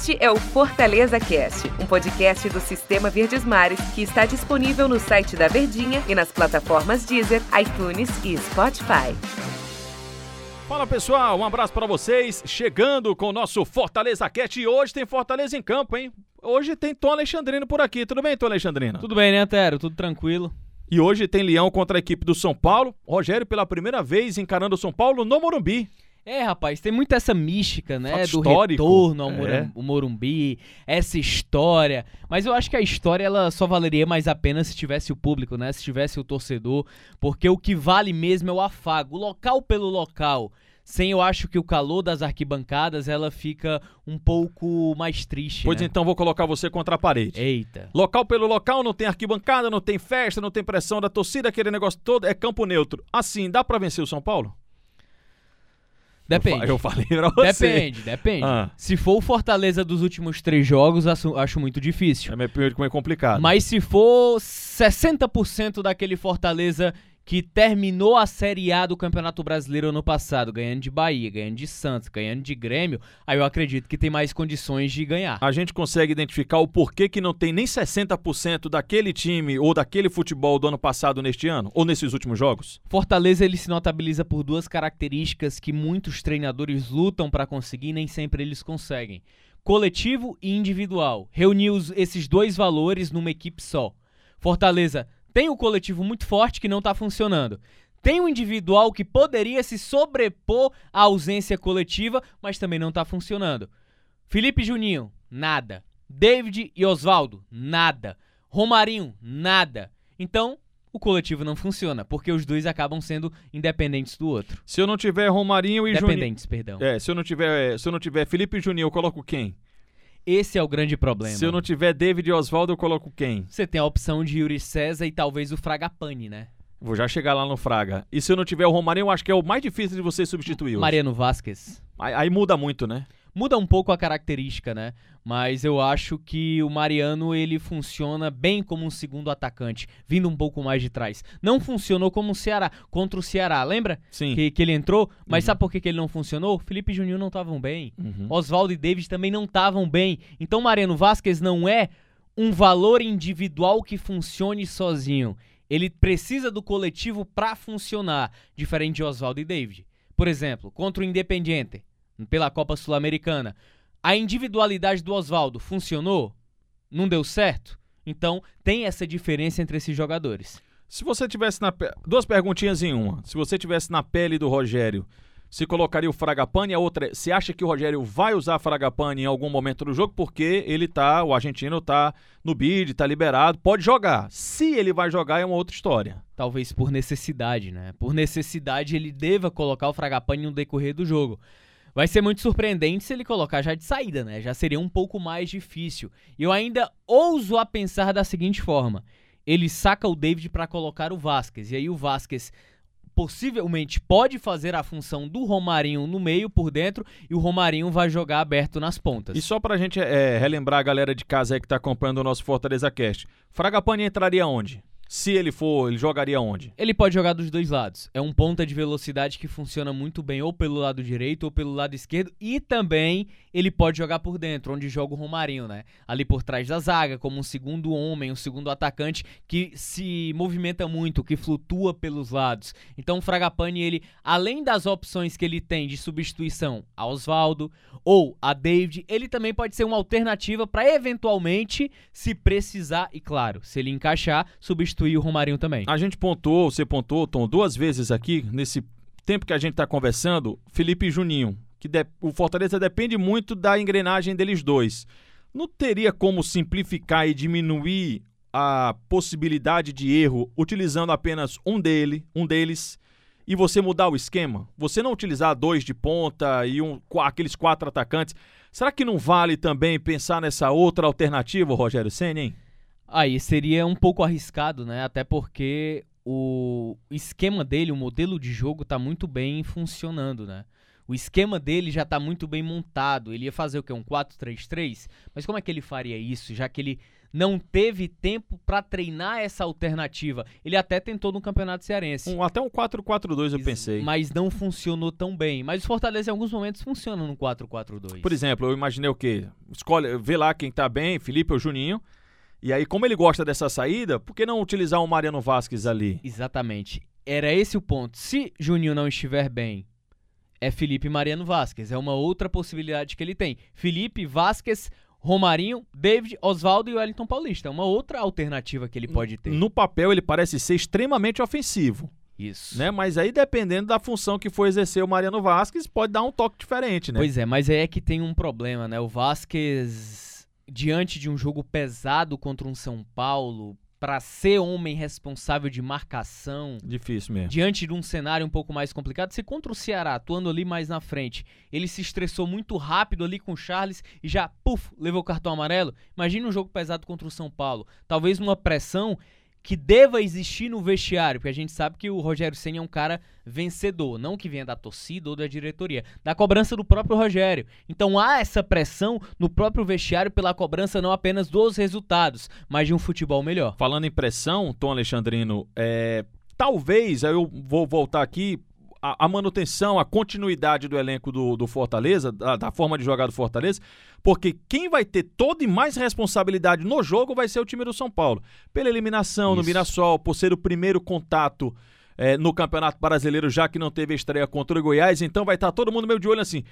Este é o Fortaleza Cast, um podcast do Sistema Verdes Mares que está disponível no site da Verdinha e nas plataformas Deezer, iTunes e Spotify. Fala pessoal, um abraço para vocês. Chegando com o nosso Fortaleza Cast e hoje tem Fortaleza em campo, hein? Hoje tem Tom Alexandrino por aqui. Tudo bem, Tom Alexandrino? Tudo bem, né, Antero? Tudo tranquilo. E hoje tem Leão contra a equipe do São Paulo. Rogério pela primeira vez encarando o São Paulo no Morumbi. É, rapaz, tem muito essa mística, né? Fato do histórico. retorno ao É. Morumbi, essa história. Mas eu acho que a história ela só valeria mais a pena se tivesse o público, né? Se tivesse o torcedor. Porque o que vale mesmo é o afago, o local pelo local. Sem eu acho que o calor das arquibancadas ela fica um pouco mais triste. Pois né? então vou colocar você contra a parede. Eita. Local pelo local, não tem arquibancada, não tem festa, não tem pressão da torcida, aquele negócio todo, é campo neutro. Assim, dá pra vencer o São Paulo? Depende. Eu fa- Eu falei pra você. Depende, depende. Ah. Se for o Fortaleza dos últimos três jogos, acho, acho muito difícil. É meio meio complicado. Mas se for 60% daquele Fortaleza que terminou a Série A do Campeonato Brasileiro ano passado, ganhando de Bahia, ganhando de Santos, ganhando de Grêmio, aí eu acredito que tem mais condições de ganhar. A gente consegue identificar o porquê que não tem nem 60% daquele time ou daquele futebol do ano passado neste ano? Ou nesses últimos jogos? Fortaleza ele se notabiliza por duas características que muitos treinadores lutam para conseguir e nem sempre eles conseguem: coletivo e individual. Reunir esses dois valores numa equipe só. Fortaleza tem o coletivo muito forte que não tá funcionando. Tem o individual que poderia se sobrepor à ausência coletiva, mas também não tá funcionando. Felipe Juninho, nada. David e Oswaldo, nada. Romarinho, nada. Então, o coletivo não funciona, porque os dois acabam sendo independentes do outro. Se eu não tiver Romarinho e Juninho. Dependentes, perdão. É, se eu não tiver, se eu não tiver Felipe e Juninho, eu coloco quem? Esse é o grande problema. Se eu não tiver David e Oswaldo, eu coloco quem? Você tem a opção de Yuri César e talvez o Fragapane, né? Vou já chegar lá no Fraga. E se eu não tiver o Romarinho, eu acho que é o mais difícil de você substituir hoje. Mariano Vasquez. Aí, aí muda muito, né? Muda um pouco a característica, né? Mas eu acho que o Mariano ele funciona bem como um segundo atacante, vindo um pouco mais de trás. Não funcionou como o Ceará, contra o Ceará, lembra? Sim. Que, que ele entrou, mas Uhum. sabe por que, que ele não funcionou? Felipe e Juninho não estavam bem. Uhum. Oswaldo e David também não estavam bem. Então Mariano Vasquez não é um valor individual que funcione sozinho. Ele precisa do coletivo pra funcionar, diferente de Oswaldo e David. Por exemplo, contra o Independiente, pela Copa Sul-Americana, a individualidade do Oswaldo funcionou? Não deu certo? Então tem essa diferença entre esses jogadores. Se você tivesse na pe... duas perguntinhas em uma. Se você tivesse na pele do Rogério, se colocaria o Fragapane, a outra, é, você acha que o Rogério vai usar Fragapane em algum momento do jogo porque ele tá, o argentino tá no bid, tá liberado, pode jogar. Se ele vai jogar é uma outra história. Talvez por necessidade, né? Por necessidade ele deva colocar o Fragapane no decorrer do jogo. Vai ser muito surpreendente se ele colocar já de saída, né? Já seria um pouco mais difícil. E eu ainda ouso a pensar da seguinte forma: ele saca o David para colocar o Vasquez. E aí o Vasquez possivelmente pode fazer a função do Romarinho no meio por dentro e o Romarinho vai jogar aberto nas pontas. E só pra gente é, relembrar a galera de casa aí que tá acompanhando o nosso Fortaleza Cast. Fragapane entraria onde? Se ele for, ele jogaria onde? Ele pode jogar dos dois lados. É um ponta de velocidade que funciona muito bem ou pelo lado direito ou pelo lado esquerdo. E também ele pode jogar por dentro, onde joga o Romarinho, né? Ali por trás da zaga, como um segundo homem, um segundo atacante que se movimenta muito, que flutua pelos lados. Então o Fragapane, ele, além das opções que ele tem de substituição a Oswaldo ou a David, ele também pode ser uma alternativa para eventualmente, se precisar, e claro, se ele encaixar, substituir o Romarinho também. A gente pontuou, você pontuou, Tom, duas vezes aqui, nesse tempo que a gente tá conversando, Felipe e Juninho, que de- o Fortaleza depende muito da engrenagem deles dois. Não teria como simplificar e diminuir a possibilidade de erro utilizando apenas um dele, um deles, e você mudar o esquema? Você não utilizar dois de ponta e um, aqueles quatro atacantes. Será que não vale também pensar nessa outra alternativa, Rogério Senna, hein? Aí seria um pouco arriscado, né? Até porque o esquema dele, o modelo de jogo tá muito bem funcionando, né? O esquema dele já tá muito bem montado. Ele ia fazer o quê? Um 4-3-3? Mas como é que ele faria isso, já que ele não teve tempo para treinar essa alternativa? Ele até tentou no Campeonato Cearense. Um, até um 4-4-2 eu pensei. Mas não funcionou tão bem. Mas o Fortaleza em alguns momentos funciona no 4-4-2. Por exemplo, eu imaginei o quê? Escolhe, vê lá quem tá bem, Felipe ou Juninho. E aí, como ele gosta dessa saída, por que não utilizar o Mariano Vasquez ali? Exatamente. Era esse o ponto. Se Juninho não estiver bem, é Felipe Mariano Vasquez. É uma outra possibilidade que ele tem. Felipe Vasquez, Romarinho, David, Oswaldo e Wellington Paulista. É uma outra alternativa que ele pode ter. No papel, ele parece ser extremamente ofensivo. Isso. Né? Mas aí, dependendo da função que for exercer o Mariano Vasquez, pode dar um toque diferente, né? Pois é, mas aí é que tem um problema, né? O Vasquez, diante de um jogo pesado contra um São Paulo, para ser homem responsável de marcação. Difícil mesmo. Diante de um cenário um pouco mais complicado, se contra o Ceará, atuando ali mais na frente, ele se estressou muito rápido ali com o Charles e já, puf, levou o cartão amarelo. Imagina um jogo pesado contra o São Paulo. Talvez uma pressão que deva existir no vestiário, porque a gente sabe que o Rogério Senna é um cara vencedor, não que venha da torcida ou da diretoria, da cobrança do próprio Rogério. Então há essa pressão no próprio vestiário pela cobrança não apenas dos resultados, mas de um futebol melhor. Falando em pressão, Tom Alexandrino, é, talvez, eu vou voltar aqui, a, a, manutenção, a continuidade do elenco do, do Fortaleza, da, da, forma de jogar do Fortaleza, porque quem vai ter toda e mais responsabilidade no jogo vai ser o time do São Paulo. Pela eliminação Isso. no Mirassol, por ser o primeiro contato é, no Campeonato Brasileiro, já que não teve estreia contra o Goiás, então vai estar todo mundo meio de olho assim.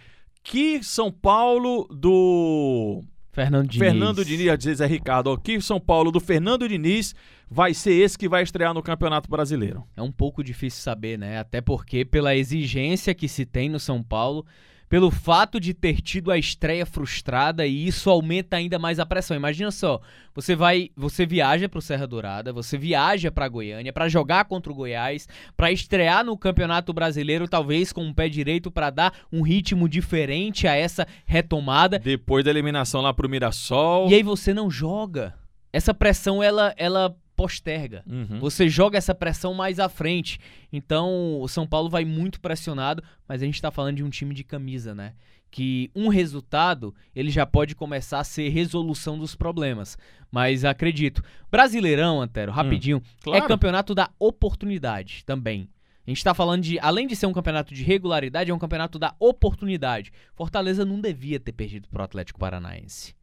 Que São Paulo do Fernando Diniz. Fernando Diniz, às vezes é Ricardo. Aqui São Paulo do Fernando Diniz vai ser esse que vai estrear no Campeonato Brasileiro. É um pouco difícil saber, né? Até porque pela exigência que se tem no São Paulo, pelo fato de ter tido a estreia frustrada e isso aumenta ainda mais a pressão. Imagina só, você vai, você viaja para o Serra Dourada, você viaja para Goiânia para jogar contra o Goiás, para estrear no Campeonato Brasileiro, talvez com um pé direito para dar um ritmo diferente a essa retomada. Depois da eliminação lá pro Mirassol. E aí você não joga. Essa pressão ela ela posterga. Uhum. Você joga essa pressão mais à frente. Então, o São Paulo vai muito pressionado, mas a gente está falando de um time de camisa, né? Que um resultado, ele já pode começar a ser resolução dos problemas. Mas acredito. Brasileirão, Antero, rapidinho, hum, claro. é campeonato da oportunidade também. A gente está falando de, além de ser um campeonato de regularidade, é um campeonato da oportunidade. Fortaleza não devia ter perdido para o Atlético Paranaense.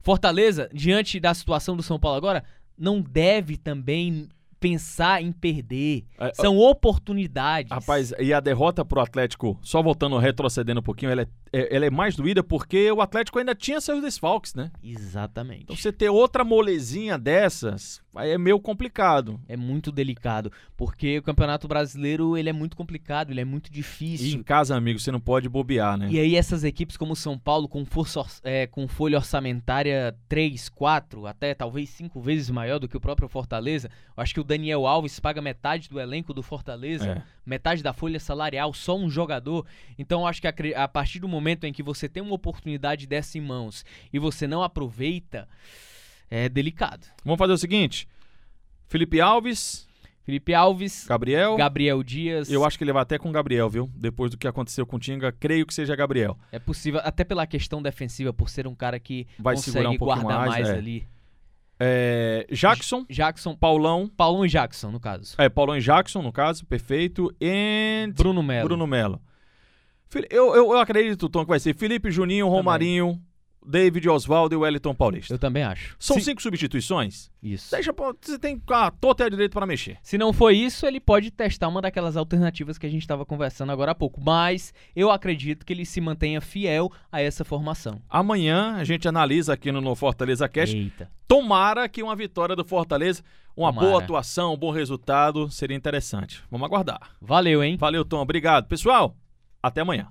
Fortaleza, diante da situação do São Paulo agora, não deve também pensar em perder. É, São oportunidades. Rapaz, e a derrota pro Atlético, só voltando, retrocedendo um pouquinho, ela é, é, ela é mais doída porque o Atlético ainda tinha seus desfalques, né? Exatamente. Então você ter outra molezinha dessas, aí é meio complicado. É muito delicado, porque o Campeonato Brasileiro, ele é muito complicado, ele é muito difícil. E em casa, amigo, você não pode bobear, né? E aí essas equipes como o São Paulo, com, força, é, com folha orçamentária 3, 4, até talvez 5 vezes maior do que o próprio Fortaleza, eu acho que o Daniel Alves paga metade do elenco do Fortaleza, é. metade da folha salarial, só um jogador. Então acho que a, a, partir do momento em que você tem uma oportunidade dessa em mãos e você não aproveita, é delicado. Vamos fazer o seguinte: Felipe Alves. Felipe Alves, Gabriel, Gabriel Dias. Eu acho que ele vai até com Gabriel, viu? Depois do que aconteceu com o Tinga, creio que seja Gabriel. É possível, até pela questão defensiva, por ser um cara que vai consegue segurar um guardar mais, mais é. ali. É, Jackson. Jackson. Paulão. Paulão e Jackson, no caso. É, Paulão e Jackson, no caso, perfeito. E. Bruno Melo. Bruno Melo. Eu, eu, eu acredito, Tom, que vai ser Felipe Juninho, Romarinho. Também. David Oswaldo e Wellington Paulista. Eu também acho. São cinco substituições? Isso. Deixa, você tem a total direito para mexer. Se não for isso, ele pode testar uma daquelas alternativas que a gente estava conversando agora há pouco. Mas eu acredito que ele se mantenha fiel a essa formação. Amanhã a gente analisa aqui no Fortaleza Cast. Eita. Tomara que uma vitória do Fortaleza, uma Tomara. boa atuação, um bom resultado, seria interessante. Vamos aguardar. Valeu, hein? Valeu, Tom. Obrigado. Pessoal, até amanhã.